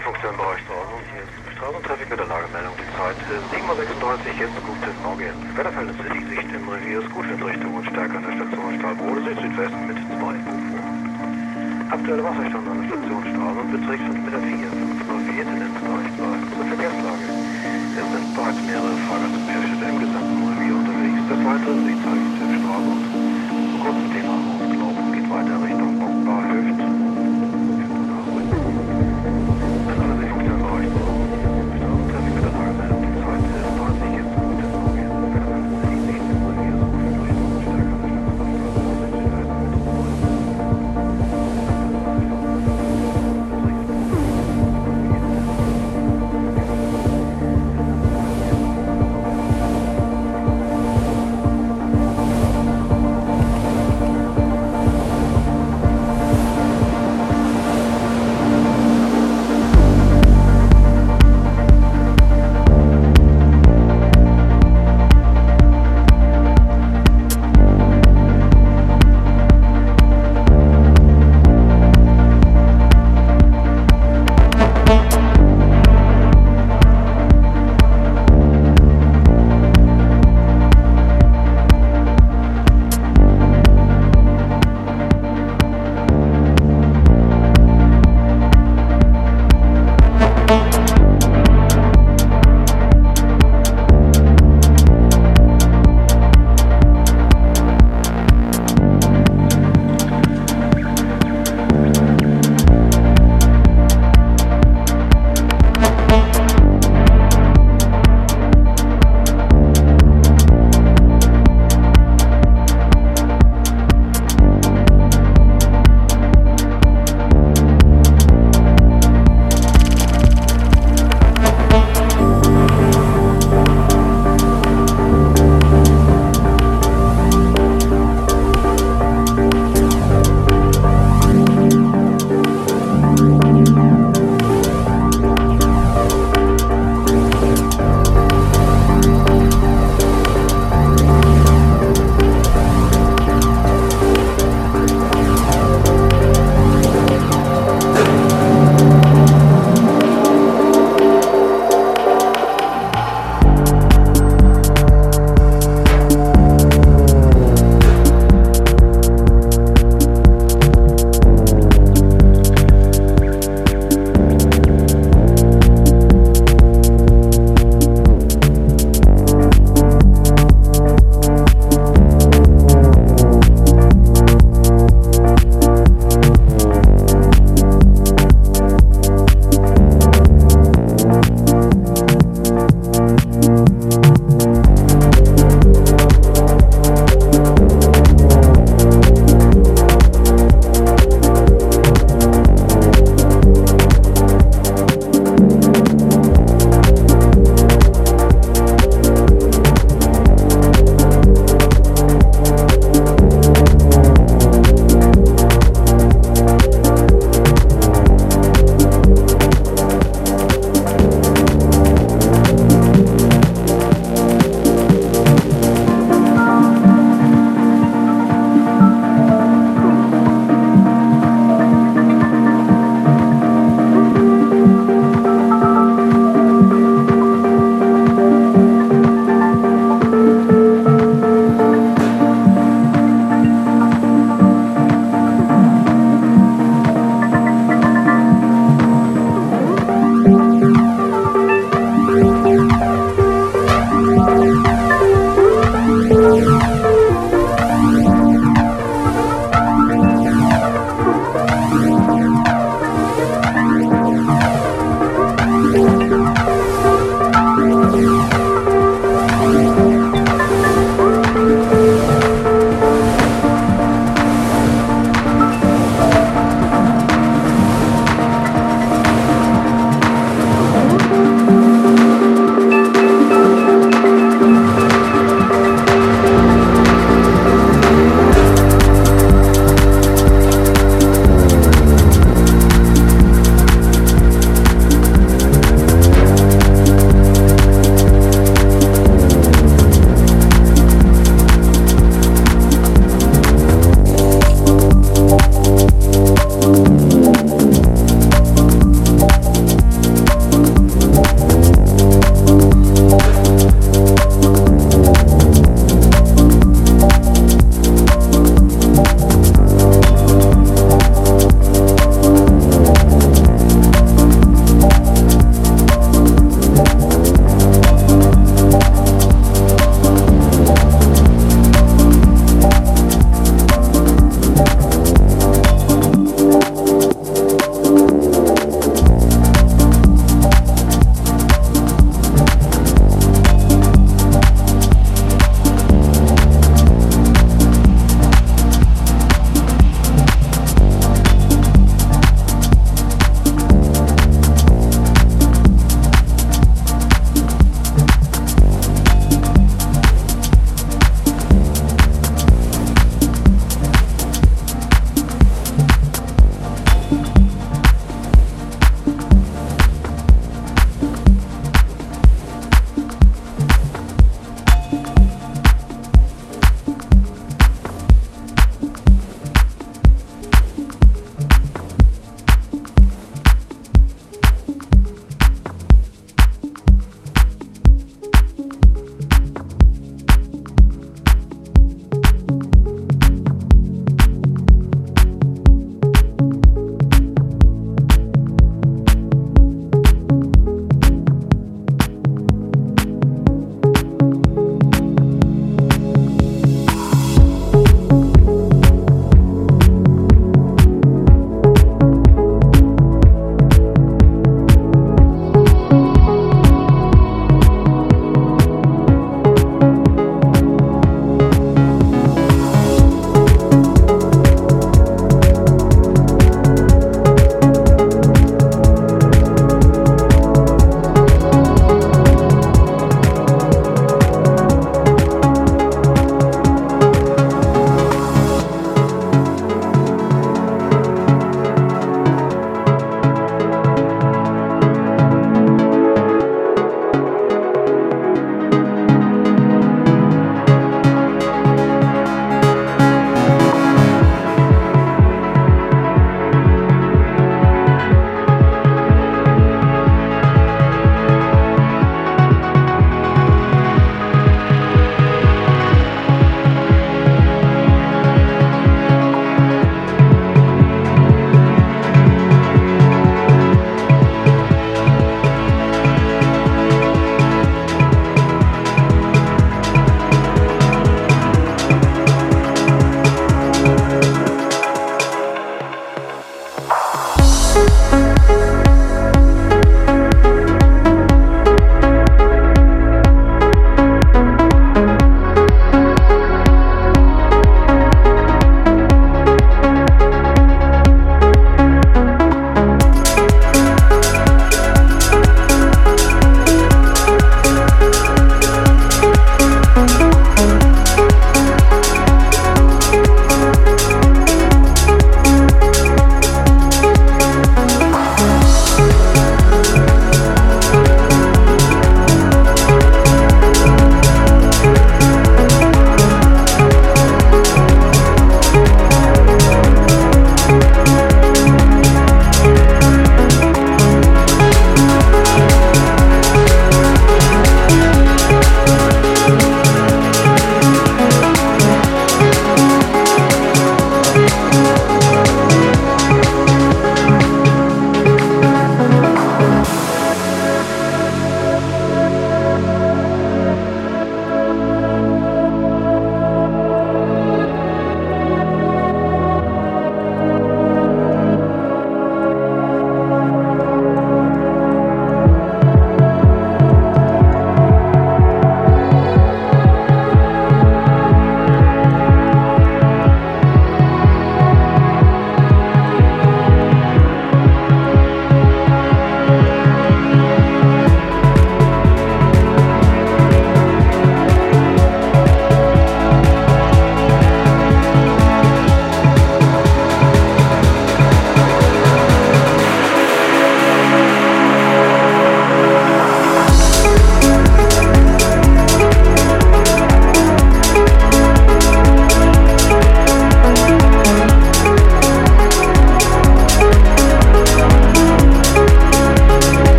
Seefunktion Bereich Straße. Hier ist Straßentraffic mit der Lagemeldung. Die Zeit ist 7.36 Uhr, jetzt guten Morgen. Wetterverhältnisse, die Sicht im Revier ist gut Windrichtung und Stärke an der Station Stahlbrode Süd-Südwesten mit 2 Uhr. Aktuelle Wasserstand an der Station Straße beträgt 5,4 Meter. 504 Tendenz bleiben. Zur Verkehrslage. Es sind bereits mehrere Fahrgäste im gesamten Revier unterwegs. Das weitere Seezeichen Straße und kurz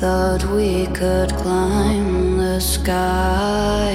thought we could climb the sky.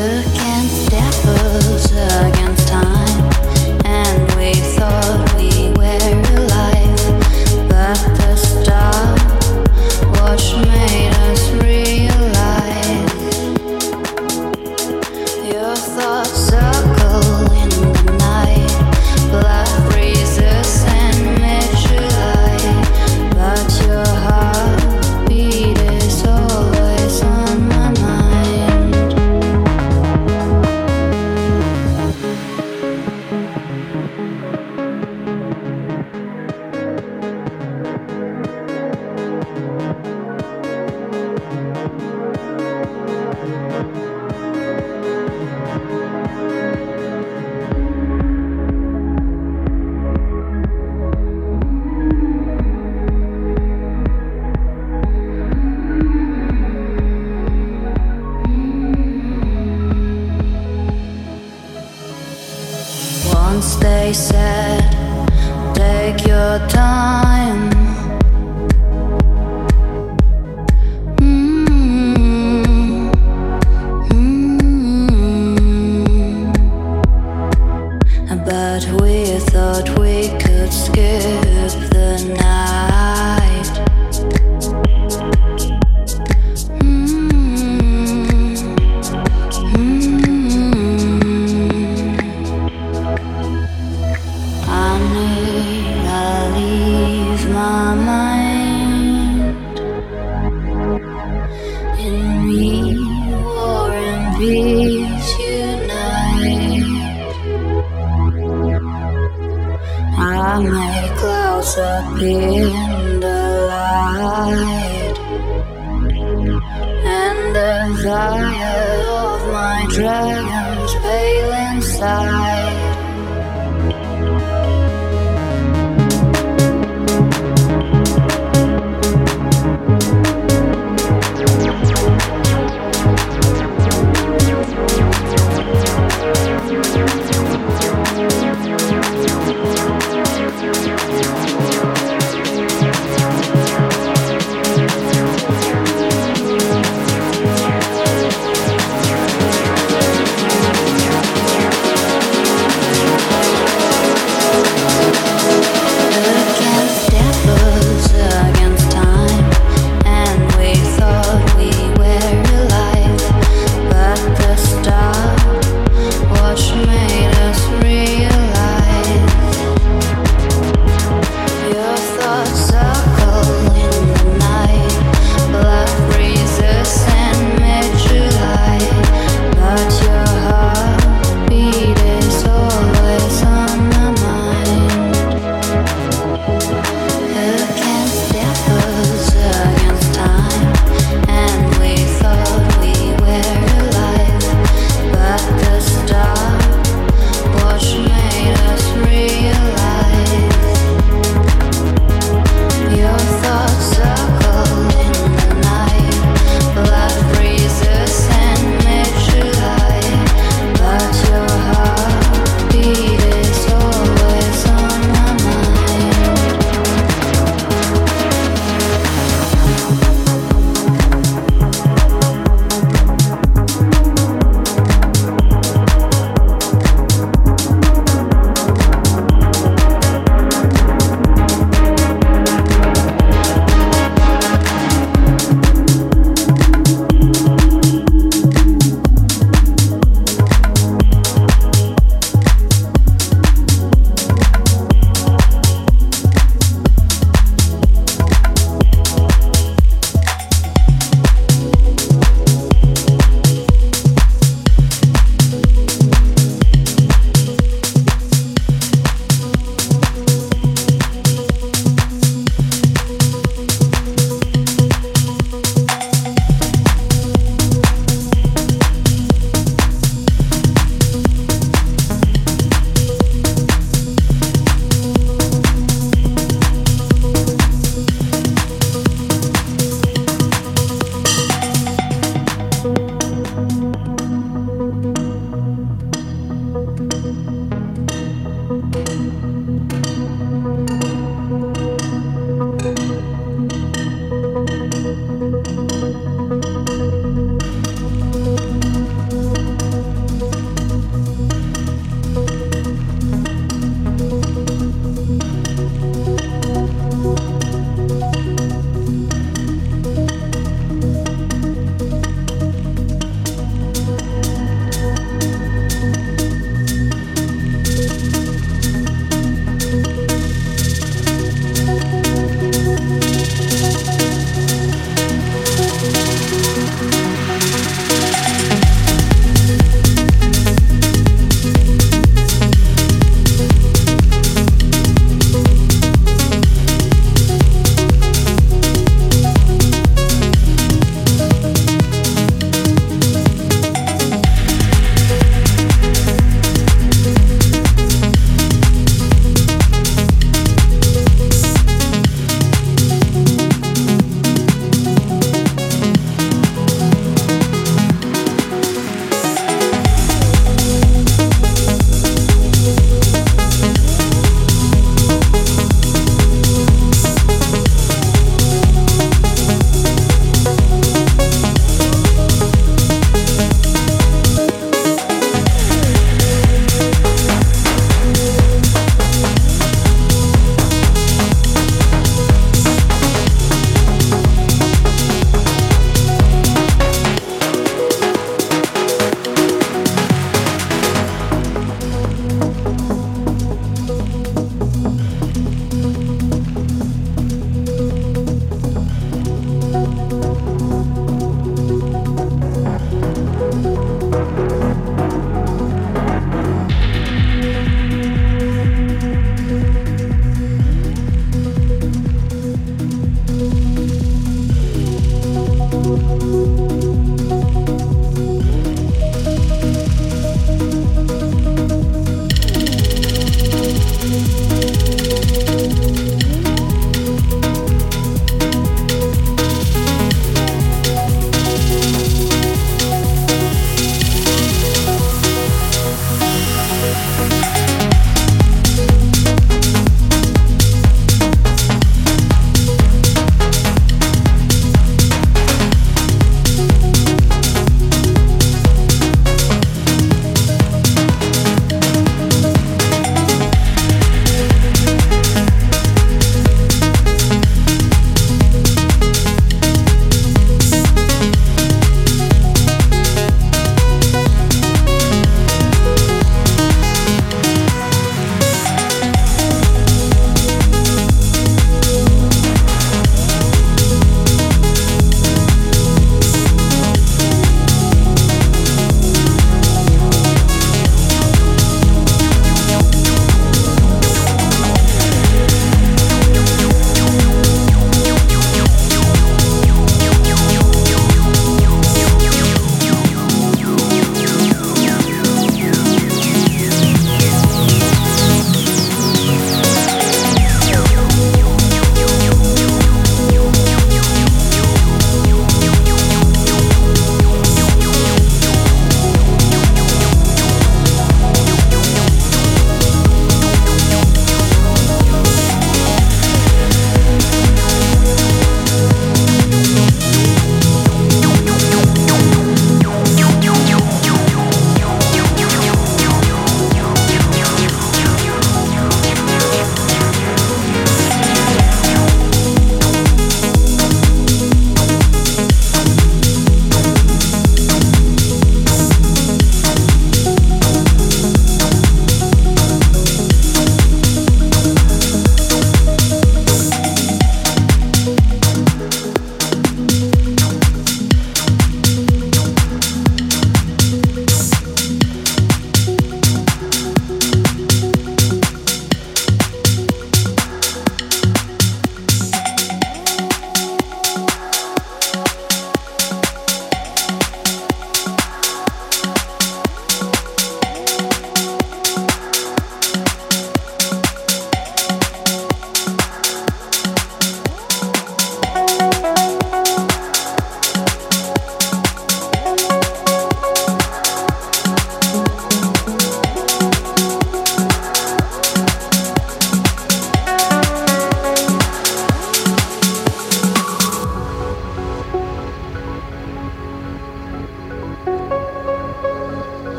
against us again. up in the light And the fire of my dragon's pale inside.